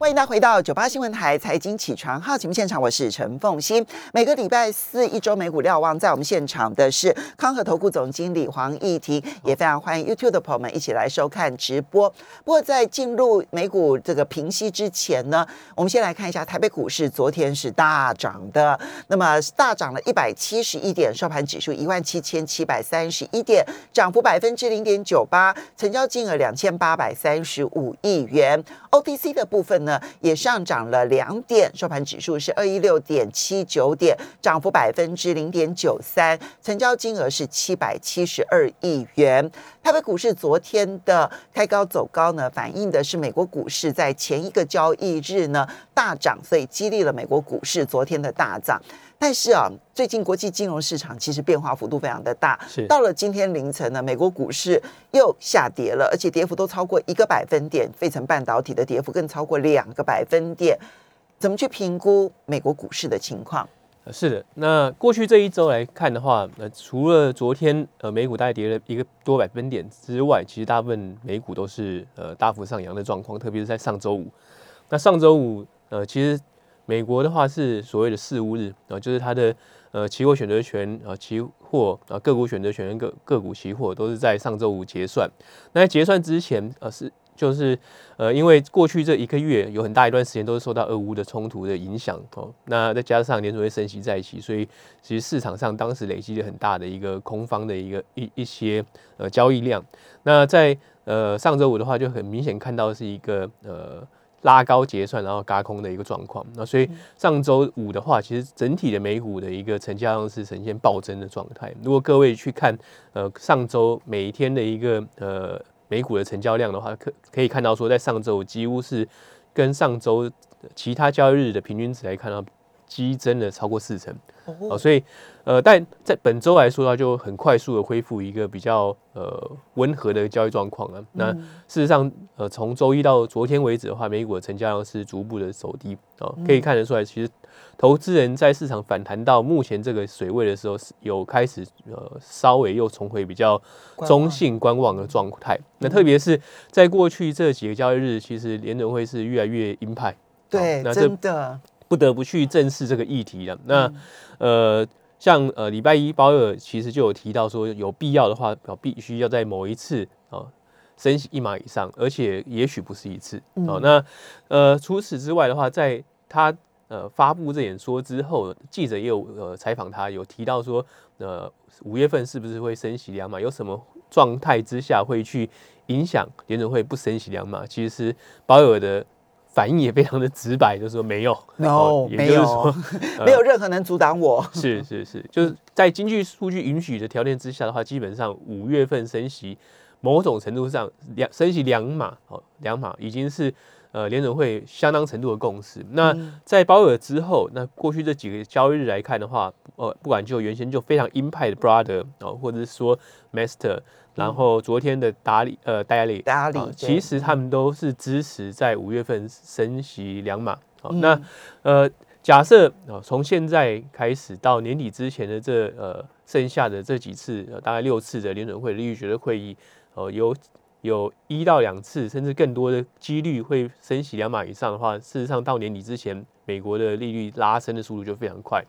欢迎大家回到九八新闻台财经起床号节目现场，我是陈凤欣。每个礼拜四一周美股瞭望，在我们现场的是康和投顾总经理黄义婷，也非常欢迎 YouTube 的朋友们一起来收看直播。不过在进入美股这个平息之前呢，我们先来看一下台北股市，昨天是大涨的，那么大涨了一百七十一点，收盘指数一万七千七百三十一点，涨幅百分之零点九八，成交金额两千八百三十五亿元。OTC 的部分呢？也上涨了两点，收盘指数是二一六点七九点，涨幅百分之零点九三，成交金额是七百七十二亿元。台北股市昨天的开高走高呢，反映的是美国股市在前一个交易日呢大涨，所以激励了美国股市昨天的大涨。但是啊，最近国际金融市场其实变化幅度非常的大。是到了今天凌晨呢，美国股市又下跌了，而且跌幅都超过一个百分点，费城半导体的跌幅更超过两个百分点。怎么去评估美国股市的情况？是的，那过去这一周来看的话，那除了昨天呃美股大概跌了一个多百分点之外，其实大部分美股都是呃大幅上扬的状况，特别是在上周五。那上周五呃其实。美国的话是所谓的四五日啊，就是它的呃期货选择权啊、期货啊、个股选择权跟个个股期货都是在上周五结算。那在结算之前呃是就是呃因为过去这一个月有很大一段时间都是受到俄乌的冲突的影响哦，那再加上联储会升息在一起，所以其实市场上当时累积了很大的一个空方的一个一一些呃交易量。那在呃上周五的话就很明显看到是一个呃。拉高结算，然后嘎空的一个状况。那所以上周五的话，其实整体的美股的一个成交量是呈现暴增的状态。如果各位去看呃上周每一天的一个呃美股的成交量的话，可可以看到说，在上周几乎是跟上周其他交易日的平均值来看到。激增了超过四成，哦，所以，呃，但在本周来说的话，就很快速的恢复一个比较呃温和的交易状况了。那事实上，呃，从周一到昨天为止的话，美股的成交量是逐步的走低啊，可以看得出来，其实投资人在市场反弹到目前这个水位的时候，是有开始呃稍微又重回比较中性观望的状态。那特别是在过去这几个交易日，其实联准会是越来越鹰派，对，真的。不得不去正视这个议题了。那呃，像呃礼拜一鲍尔其实就有提到说，有必要的话，必须要在某一次啊升息一码以上，而且也许不是一次。哦，那呃除此之外的话，在他呃发布这演说之后，记者也有呃采访他，有提到说，呃五月份是不是会升息两码？有什么状态之下会去影响联准会不升息两码？其实保尔的。反应也非常的直白，就是说没有，no，没有，没有任何能阻挡我。是是是，就是在经济数据允许的条件之下的话，基本上五月份升息，某种程度上两升息两码，哦，两码已经是呃联准会相当程度的共识。那在鲍尔之后，那过去这几个交易日来看的话，呃，不管就原先就非常鹰派的 Brother 哦，或者是说 Master。然后昨天的达里呃达里达里，其实他们都是支持在五月份升息两码。好，那呃假设啊从现在开始到年底之前的这呃剩下的这几次大概六次的联准会利率决策会议，哦有有一到两次甚至更多的几率会升息两码以上的话，事实上到年底之前，美国的利率拉升的速度就非常快。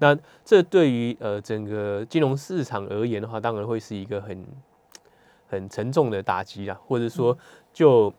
那这对于呃整个金融市场而言的话，当然会是一个很。很沉重的打击啊，或者说就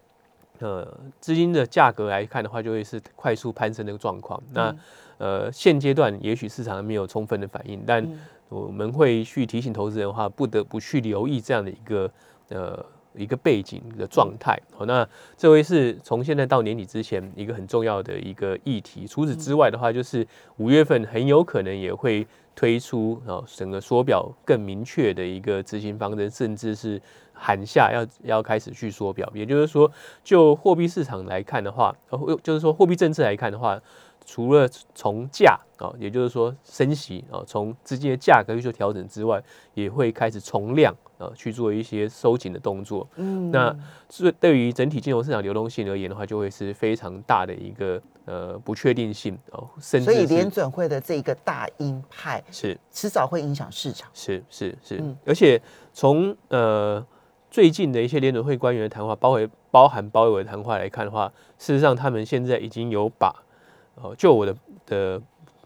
呃资金的价格来看的话，就会是快速攀升的状况。那呃现阶段也许市场还没有充分的反应，但我们会去提醒投资人的话，不得不去留意这样的一个呃一个背景的状态。好，那这位是从现在到年底之前一个很重要的一个议题。除此之外的话，就是五月份很有可能也会推出啊整个缩表更明确的一个执行方针，甚至是。喊下要要开始去缩表，也就是说，就货币市场来看的话，呃，就是说货币政策来看的话，除了从价啊，也就是说升息啊，从资金的价格去做调整之外，也会开始从量啊去做一些收紧的动作。嗯，那这对于整体金融市场流动性而言的话，就会是非常大的一个呃不确定性哦，甚至所以联准会的这个大鹰派是迟早会影响市场。是是是，而且从呃。最近的一些联准会官员的谈话，包括包含鲍威尔谈话来看的话，事实上他们现在已经有把，呃，就我的的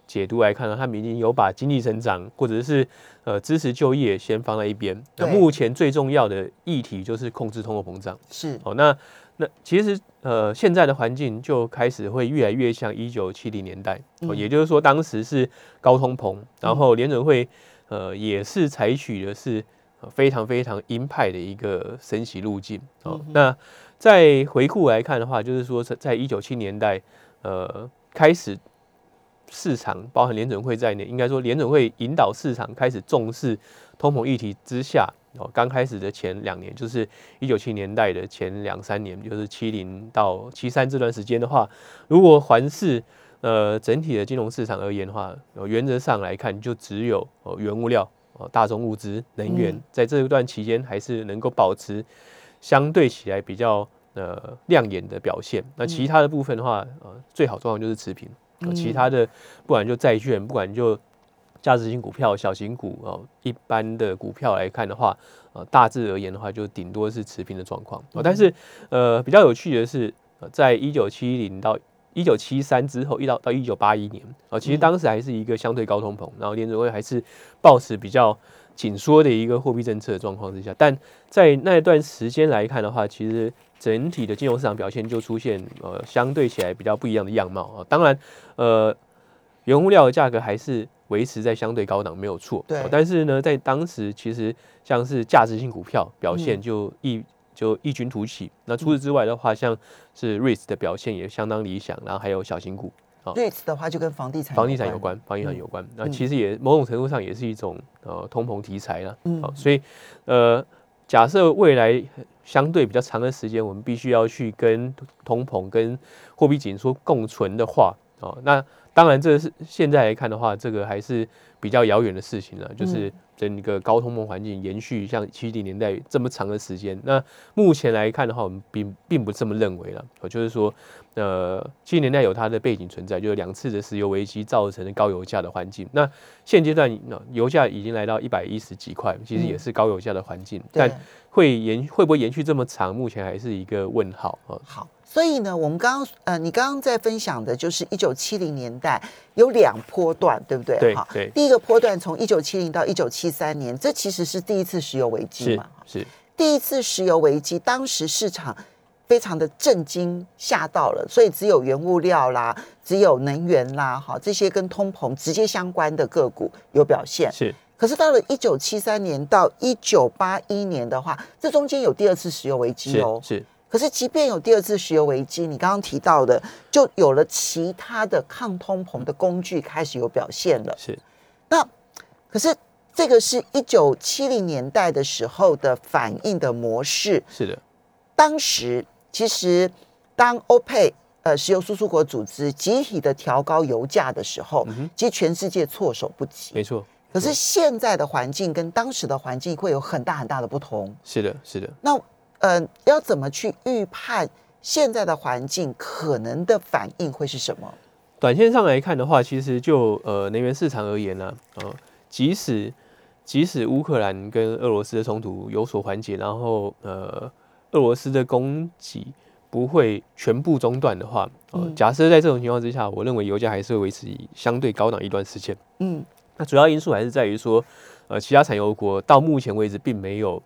解读来看呢，他们已经有把经济成长或者是呃支持就业先放在一边。那目前最重要的议题就是控制通货膨胀。是哦，那那其实呃现在的环境就开始会越来越像一九七零年代，哦，也就是说当时是高通膨，然后联准会呃也是采取的是非常非常鹰派的一个升息路径。哦，那在回顾来看的话，就是说在在一九七年代呃开始。市场包含联准会在内，应该说联准会引导市场开始重视通膨议题之下，哦，刚开始的前两年，就是一九七年代的前两三年，就是七零到七三这段时间的话，如果环视呃整体的金融市场而言的话，原则上来看，就只有哦原物料、哦大宗物资、能源，在这一段期间还是能够保持相对起来比较呃亮眼的表现。那其他的部分的话，呃，最好状况就是持平。其他的，不管就债券，不管就价值型股票、小型股哦，一般的股票来看的话，呃，大致而言的话，就顶多是持平的状况。但是，呃，比较有趣的是，在一九七零到一九七三之后，一到到一九八一年，啊，其实当时还是一个相对高通膨，然后联准会还是保持比较紧缩的一个货币政策的状况之下，但在那一段时间来看的话，其实。整体的金融市场表现就出现呃相对起来比较不一样的样貌啊，当然呃原物料的价格还是维持在相对高档没有错，对，但是呢在当时其实像是价值性股票表现就异就异军突起，那除此之外的话，像是 REITs 的表现也相当理想，然后还有小型股啊，REITs 的话就跟房地产房地产有关，房地产有关，那其实也某种程度上也是一种呃通膨题材了，嗯，好，所以呃。假设未来相对比较长的时间，我们必须要去跟通膨、跟货币紧缩共存的话，哦，那当然这是现在来看的话，这个还是比较遥远的事情了，就是。整个高通膨环境延续像七零年代这么长的时间，那目前来看的话，我们并并不这么认为了。我就是说，呃，七零年代有它的背景存在，就是两次的石油危机造成的高油价的环境。那现阶段，油价已经来到一百一十几块，其实也是高油价的环境，但会延会不会延续这么长，目前还是一个问号啊。好。所以呢，我们刚刚呃，你刚刚在分享的就是一九七零年代有两波段，对不对？对，对。第一个波段从一九七零到一九七三年，这其实是第一次石油危机嘛？是。第一次石油危机，当时市场非常的震惊，吓到了，所以只有原物料啦，只有能源啦，哈，这些跟通膨直接相关的个股有表现。是。可是到了一九七三年到一九八一年的话，这中间有第二次石油危机哦。是。可是，即便有第二次石油危机，你刚刚提到的，就有了其他的抗通膨的工具开始有表现了。是，那可是这个是一九七零年代的时候的反应的模式。是的，当时其实当欧佩呃石油输出国组织集体的调高油价的时候，其实全世界措手不及。没错。可是现在的环境跟当时的环境会有很大很大的不同。是的，是的。那嗯，要怎么去预判现在的环境可能的反应会是什么？短线上来看的话，其实就呃能源市场而言呢，呃，即使即使乌克兰跟俄罗斯的冲突有所缓解，然后呃俄罗斯的供给不会全部中断的话，呃，假设在这种情况之下，我认为油价还是会维持相对高档一段时间。嗯，那主要因素还是在于说，呃，其他产油国到目前为止并没有。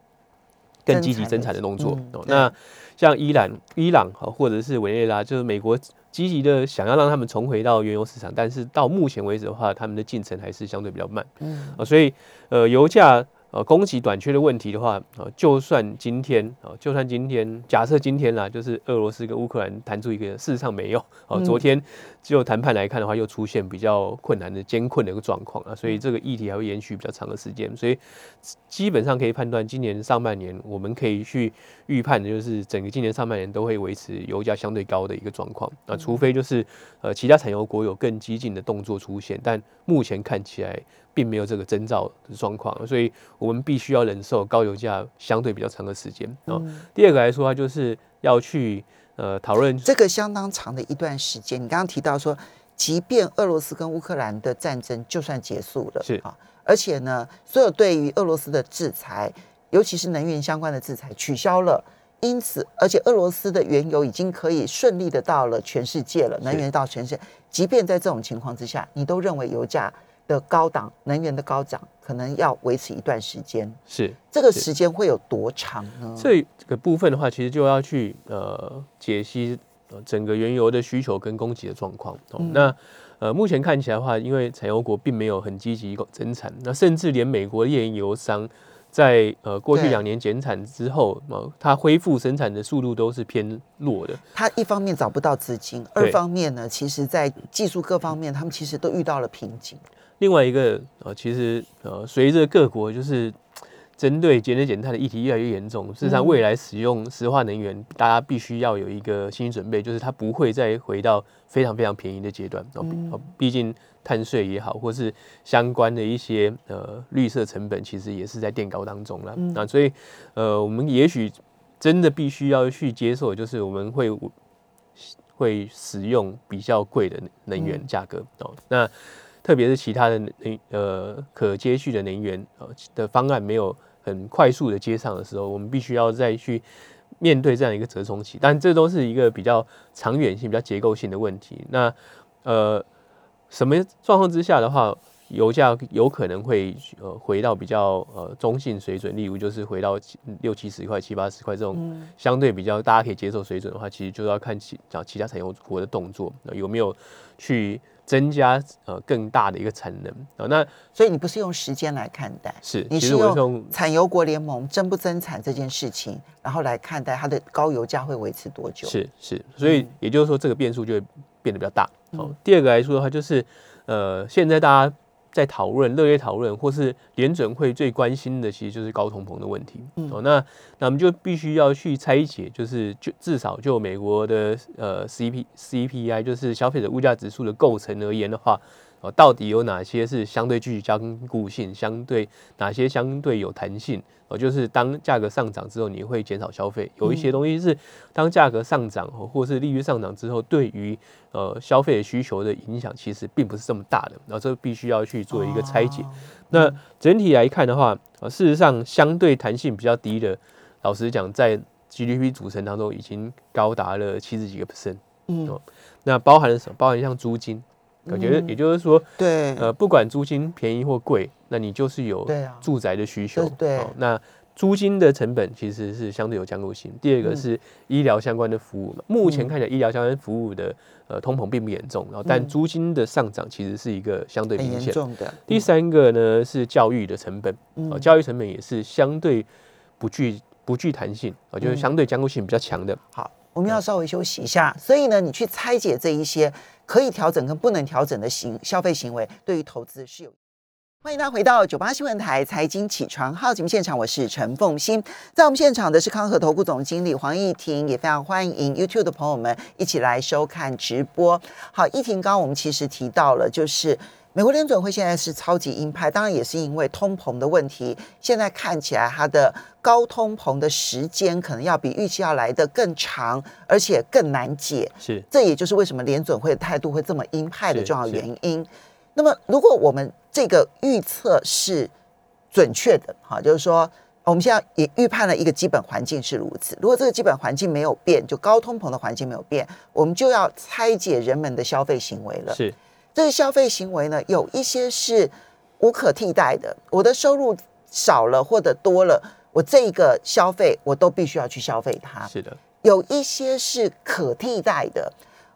更积极增产的动作哦，那像伊朗、伊朗哈，或者是委内瑞拉，就是美国积极的想要让他们重回到原油市场，但是到目前为止的话，他们的进程还是相对比较慢，嗯啊，所以呃，油价。呃，供给短缺的问题的话，呃，就算今天，啊，就算今天，假设今天啦，就是俄罗斯跟乌克兰谈出一个，事实上没有，哦，昨天就谈判来看的话，又出现比较困难的艰困的一个状况啊，所以这个议题还会延续比较长的时间，所以基本上可以判断，今年上半年我们可以去预判的就是整个今年上半年都会维持油价相对高的一个状况，啊，除非就是呃其他产油国有更激进的动作出现，但目前看起来。并没有这个征兆的状况，所以我们必须要忍受高油价相对比较长的时间啊。第二个来说，它就是要去呃讨论这个相当长的一段时间。你刚刚提到说，即便俄罗斯跟乌克兰的战争就算结束了，是啊，而且呢，所有对于俄罗斯的制裁，尤其是能源相关的制裁取消了，因此，而且俄罗斯的原油已经可以顺利的到了全世界了，能源到全世界。即便在这种情况之下，你都认为油价的高档、能源的高涨可能要维持一段时间。是这个时间会有多长呢？这个部分的话，其实就要去呃解析呃整个原油的需求跟供给的状况。哦，那呃目前看起来的话，因为产油国并没有很积极增产，那甚至连美国页岩油商。在呃过去两年减产之后，呃，它恢复生产的速度都是偏弱的。它一方面找不到资金，二方面呢，其实在技术各方面，他们其实都遇到了瓶颈。另外一个呃，其实呃，随着各国就是针对节能减碳的议题越来越严重，事实上未来使用石化能源，大家必须要有一个心理准备，就是它不会再回到非常非常便宜的阶段。哦，毕竟。碳税也好，或是相关的一些呃绿色成本，其实也是在垫高当中了。那所以呃，我们也许真的必须要去接受，就是我们会会使用比较贵的能源价格哦。那特别是其他的能呃可接续的能源呃的方案没有很快速的接上的时候，我们必须要再去面对这样一个折冲期。但这都是一个比较长远性、比较结构性的问题。那呃。什么状况之下的话，油价有可能会呃回到比较呃中性水准，例如就是回到六七十块、七八十块这种相对比较大家可以接受水准的话，其实就要看其找其他产油国的动作有没有去增加呃更大的一个产能啊。那所以你不是用时间来看待，是你是用产油国联盟增不增产这件事情，然后来看待它的高油价会维持多久？是是，所以也就是说这个变数就会变得比较大。好，第二个来说的话，就是呃，现在大家在讨论、热烈讨论，或是联准会最关心的，其实就是高通膨的问题。哦，那那我们就必须要去拆解，就是就至少就美国的呃 C P C P I，就是消费者物价指数的构成而言的话。哦，到底有哪些是相对具坚固性，相对哪些相对有弹性？哦，就是当价格上涨之后，你会减少消费。有一些东西是当价格上涨或是利率上涨之后，对于呃消费需求的影响其实并不是这么大的。然后这必须要去做一个拆解。那整体来看的话，呃，事实上相对弹性比较低的，老实讲，在 GDP 组成当中已经高达了七十几个 percent。嗯，那包含了什么？包含像租金。我觉也就是说，对，呃，不管租金便宜或贵，那你就是有住宅的需求。对，那租金的成本其实是相对有降落性。第二个是医疗相关的服务嘛，目前看起来医疗相关服务的呃通膨并不严重，然后但租金的上涨其实是一个相对明显的。第三个呢是教育的成本，哦，教育成本也是相对不具不具弹性，哦，就是相对降落性比较强的。好。我们要稍微休息一下，所以呢，你去拆解这一些可以调整跟不能调整的行消费行为，对于投资是有。欢迎大家回到九八新闻台财经起床号节目现场，我是陈凤欣，在我们现场的是康和投顾总经理黄义婷，也非常欢迎 YouTube 的朋友们一起来收看直播。好，义婷，刚刚我们其实提到了，就是。美国联准会现在是超级鹰派，当然也是因为通膨的问题。现在看起来，它的高通膨的时间可能要比预期要来的更长，而且更难解。是，这也就是为什么联准会的态度会这么鹰派的重要原因。那么，如果我们这个预测是准确的，哈，就是说，我们现在也预判了一个基本环境是如此。如果这个基本环境没有变，就高通膨的环境没有变，我们就要拆解人们的消费行为了。是。这个消费行为呢，有一些是无可替代的。我的收入少了或者多了，我这个消费我都必须要去消费它。是的，有一些是可替代的。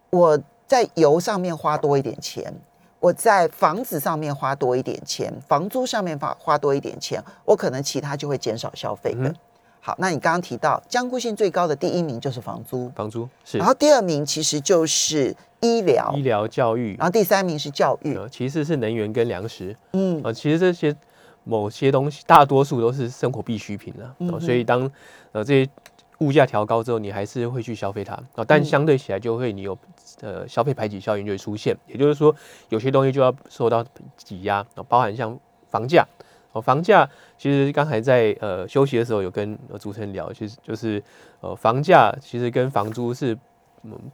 我在油上面花多一点钱，我在房子上面花多一点钱，房租上面花花多一点钱，我可能其他就会减少消费的。好，那你刚刚提到，僵固性最高的第一名就是房租，房租是，然后第二名其实就是医疗，医疗教育，然后第三名是教育，其次是能源跟粮食，嗯，啊，其实这些某些东西大多数都是生活必需品了，所以当呃这些物价调高之后，你还是会去消费它。啊，但相对起来就会你有呃消费排挤效应就会出现，也就是说有些东西就要受到挤压。啊，包含像房价。哦，房价其实刚才在呃休息的时候有跟主持人聊，其实就是呃房价其实跟房租是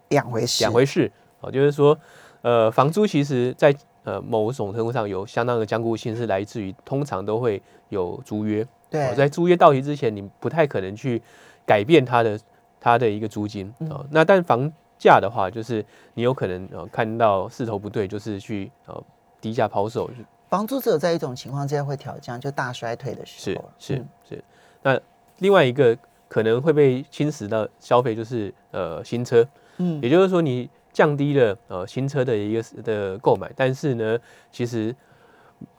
两回事，两回事。哦，就是说呃房租其实在呃某种程度上有相当的坚固性，是来自于通常都会有租约。对，在租约到期之前，你不太可能去。改变它的它的一个租金啊。那但房价的话，就是你有可能呃看到势头不对，就是去呃低价抛售。房租只有在一种情况之下会调降，就大衰退的时候。是是是。那另外一个可能会被侵蚀到消费，就是呃新车。嗯，也就是说你降低了呃新车的一个的购买，但是呢，其实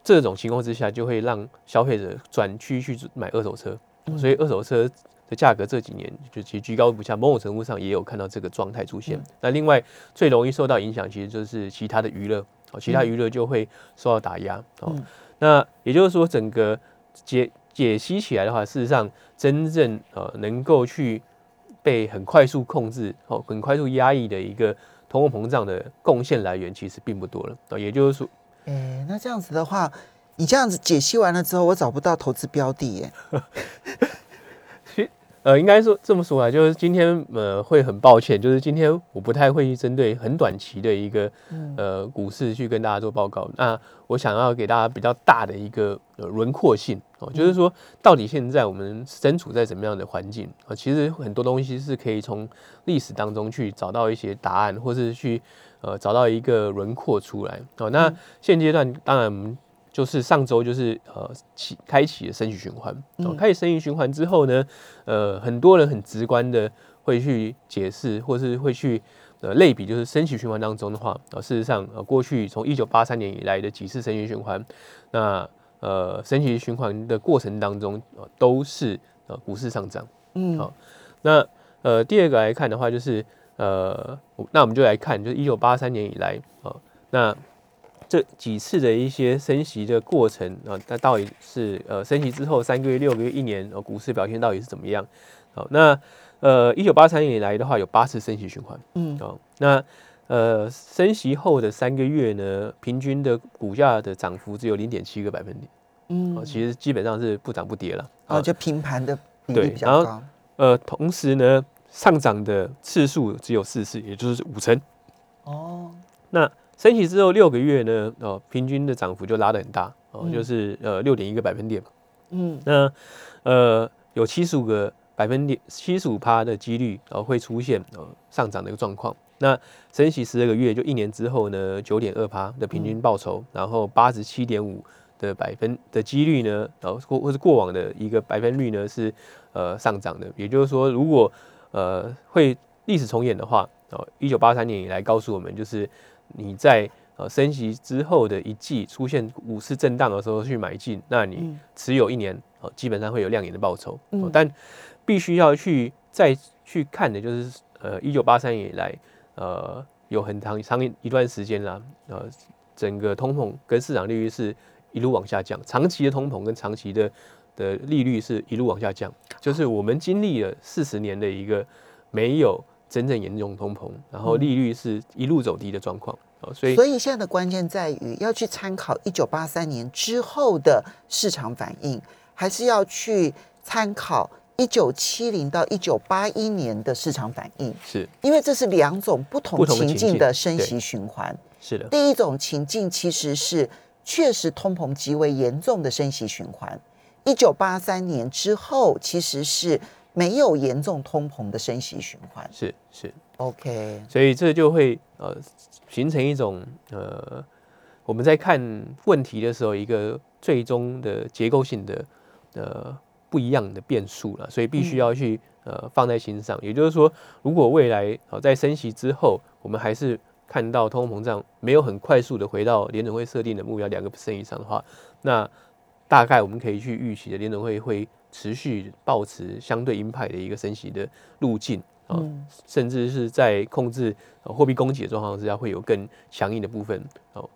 这种情况之下就会让消费者转趋去买二手车，所以二手车的价格这几年就其实居高不下，某种程度上也有看到这个状态出现。那另外最容易受到影响，其实就是其他的娱乐。哦，其他娱乐就会受到打压哦。那也就是说，整个解解析起来的话，事实上真正呃能够去被很快速控制哦，很快速压抑的一个通货膨胀的贡献来源，其实并不多了哦。也就是说，哎，那这样子的话，你这样子解析完了之后，我找不到投资标的耶。呃，应该说这么说啊，就是今天呃会很抱歉，就是今天我不太会针对很短期的一个呃股市去跟大家做报告。那我想要给大家比较大的一个呃轮廓性哦，就是说到底现在我们身处在怎么样的环境啊？其实很多东西是可以从历史当中去找到一些答案，或是去呃找到一个轮廓出来哦。那现阶段当然。就是上周就是呃起开启了升息循环，哦，开启升息循环之后呢，呃，很多人很直观的会去解释，或是会去呃类比，就是升息循环当中的话，啊，事实上呃过去从一九八三年以来的几次升息循环，那呃升息循环的过程当中，呃都是呃股市上涨，嗯，好，那呃第二个来看的话，就是呃那我们就来看，就是一九八三年以来，啊，那。这几次的一些升息的过程啊，那到底是呃升息之后三个月、六个月、一年，呃股市表现到底是怎么样？好，那呃一九八三年以来的话，有八次升息循环，嗯，哦，那呃升息后的三个月呢，平均的股价的涨幅只有零点七个百分点，嗯，哦，其实基本上是不涨不跌了，哦，就平盘的比例比较高，呃，同时呢，上涨的次数只有四次，也就是五成，哦，那。升息之后六个月呢，哦，平均的涨幅就拉得很大，哦，就是呃六点一个百分点，嗯，那呃有七十五个百分点，七十五趴的几率，呃会出现呃上涨的一个状况。那升息十二个月，就一年之后呢，九点二趴的平均报酬，然后八十七点五的百分的几率呢，然后或或是过往的一个百分率呢是呃上涨的。也就是说，如果呃会历史重演的话，哦，一九八三年以来告诉我们就是。你在呃升息之后的一季出现股市震荡的时候去买进，那你持有一年呃，基本上会有亮眼的报酬。但必须要去再去看的就是呃一九八三年以来呃有很长长一段时间啦，呃整个通膨跟市场利率是一路往下降，长期的通膨跟长期的的利率是一路往下降，就是我们经历了四十年的一个没有。真正严重通膨，然后利率是一路走低的状况啊，所以所以现在的关键在于要去参考一九八三年之后的市场反应，还是要去参考一九七零到一九八一年的市场反应？是，因为这是两种不同情境的升息循环。是的，第一种情境其实是确实通膨极为严重的升息循环，一九八三年之后其实是。没有严重通膨的升息循环，是是，OK，所以这就会呃形成一种呃我们在看问题的时候一个最终的结构性的呃不一样的变数了，所以必须要去呃放在心上。也就是说，如果未来呃在升息之后，我们还是看到通货膨胀没有很快速的回到联总会设定的目标两个 percent 以上的话，那大概我们可以去预期的联总会会。持续保持相对鹰派的一个升息的路径啊，甚至是在控制货币供给的状况之下，会有更强硬的部分哦。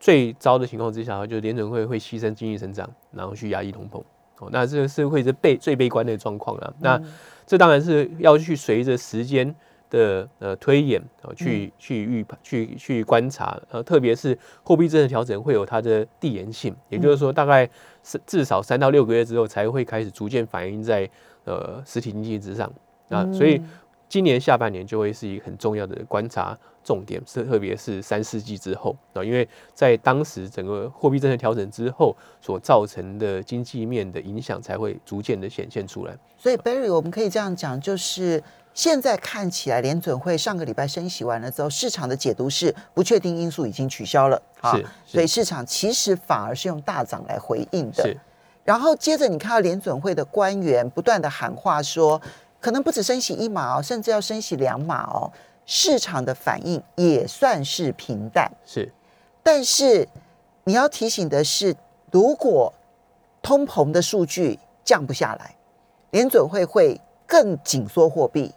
最糟的情况之下，就是联准会会牺牲经济增长，然后去压抑通膨哦。那这个是会是悲最悲观的状况了。那这当然是要去随着时间的呃推演啊，去去预判、去去观察呃，特别是货币政策调整会有它的递延性，也就是说大概。是至少三到六个月之后才会开始逐渐反映在呃实体经济之上。啊，所以今年下半年就会是一个很重要的观察重点，是特别是三四季之后。啊，因为在当时整个货币政策调整之后所造成的经济面的影响才会逐渐的显现出来。所以 Barry，我们可以这样讲，就是现在看起来联准会上个礼拜升息完了之后，市场的解读是不确定因素已经取消了，是，所以市场其实反而是用大涨来回应的。是，然后接着你看到联准会的官员不断的喊话说。可能不止升息一码哦，甚至要升息两码哦。市场的反应也算是平淡，是。但是你要提醒的是，如果通膨的数据降不下来，联准会会更紧缩货币，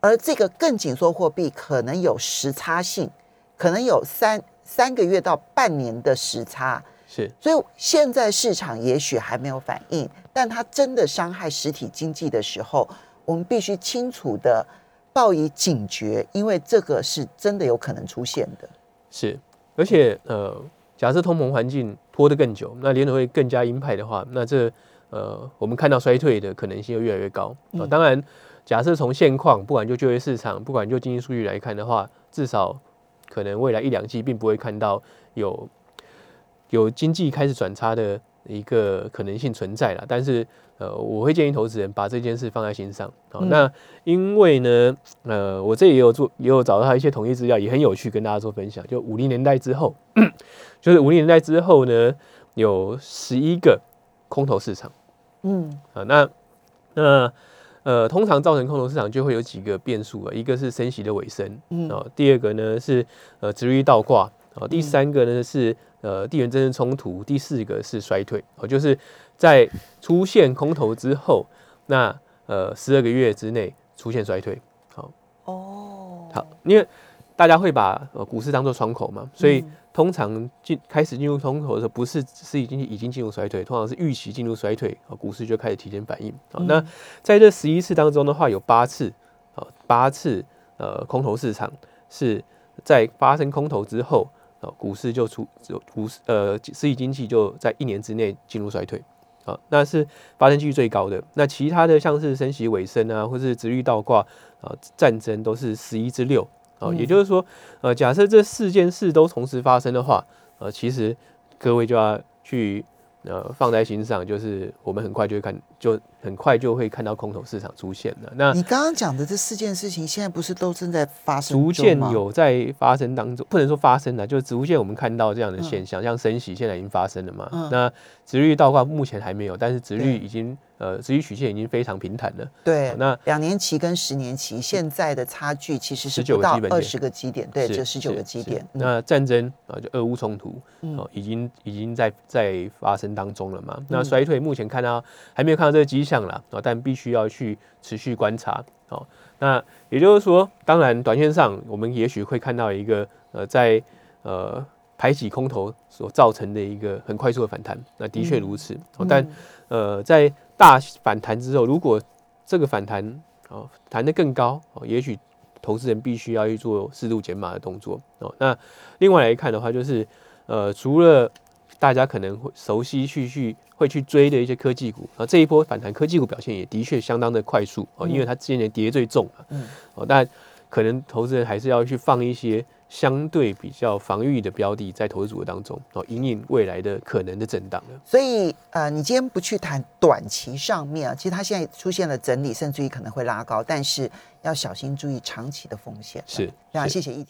而这个更紧缩货币可能有时差性，可能有三三个月到半年的时差。是。所以现在市场也许还没有反应，但它真的伤害实体经济的时候。我们必须清楚的报以警觉，因为这个是真的有可能出现的。是，而且呃，假设通膨环境拖得更久，那联储会更加鹰派的话，那这呃，我们看到衰退的可能性又越来越高啊。当然，假设从现况，不管就就业市场，不管就经济数据来看的话，至少可能未来一两季并不会看到有有经济开始转差的一个可能性存在了。但是呃，我会建议投资人把这件事放在心上。好，那因为呢，呃，我这也有做，也有找到一些统一资料，也很有趣，跟大家做分享。就五零年代之后，就是五零年代之后呢，有十一个空头市场。嗯，啊，那那呃，通常造成空头市场就会有几个变数啊，一个是升息的尾声，嗯，哦，第二个呢是呃，值率倒挂，哦，第三个呢是呃，地缘政治冲突，第四个是衰退，哦，就是。在出现空头之后，那呃十二个月之内出现衰退，好哦，好，因为大家会把呃股市当做窗口嘛，所以通常进开始进入空头的时候，不是是已经已经进入衰退，通常是预期进入衰退，啊，股市就开始提前反应。好，那在这十一次当中的话，有八次，啊，八次呃空头市场是在发生空头之后，啊，股市就出股市呃实体经济就在一年之内进入衰退。啊，那是发生几率最高的。那其他的像是升息尾声啊，或是直率倒挂啊，战争都是十一至六。啊，也就是说，呃，假设这四件事都同时发生的话，呃，其实各位就要去。呃，放在心上，就是我们很快就会看，就很快就会看到空头市场出现了。那你刚刚讲的这四件事情，现在不是都正在发生？逐渐有在发生当中，不能说发生了，就是逐渐我们看到这样的现象，像升息现在已经发生了嘛。那殖率倒挂目前还没有，但是殖率已经。呃，殖利曲线已经非常平坦了。对，那两年期跟十年期现在的差距其实是不到二十个基点，对，就十九个基点。那战争啊，就俄乌冲突，哦，已经已经在在发生当中了嘛。那衰退目前看到还没有看到这个迹象了啊，但必须要去持续观察。哦，那也就是说，当然短线上我们也许会看到一个呃，在呃排挤空头所造成的一个很快速的反弹。那的确如此，但呃在大反弹之后，如果这个反弹哦弹得更高哦，也许投资人必须要去做适度减码的动作哦。那另外来看的话，就是呃，除了大家可能会熟悉去去会去追的一些科技股啊，这一波反弹科技股表现也的确相当的快速哦，因为它今年跌最重嘛，嗯哦，但可能投资人还是要去放一些。相对比较防御的标的在投资组合当中哦，引领未来的可能的震荡所以呃，你今天不去谈短期上面啊，其实它现在出现了整理，甚至于可能会拉高，但是要小心注意长期的风险。是，非常谢谢议题。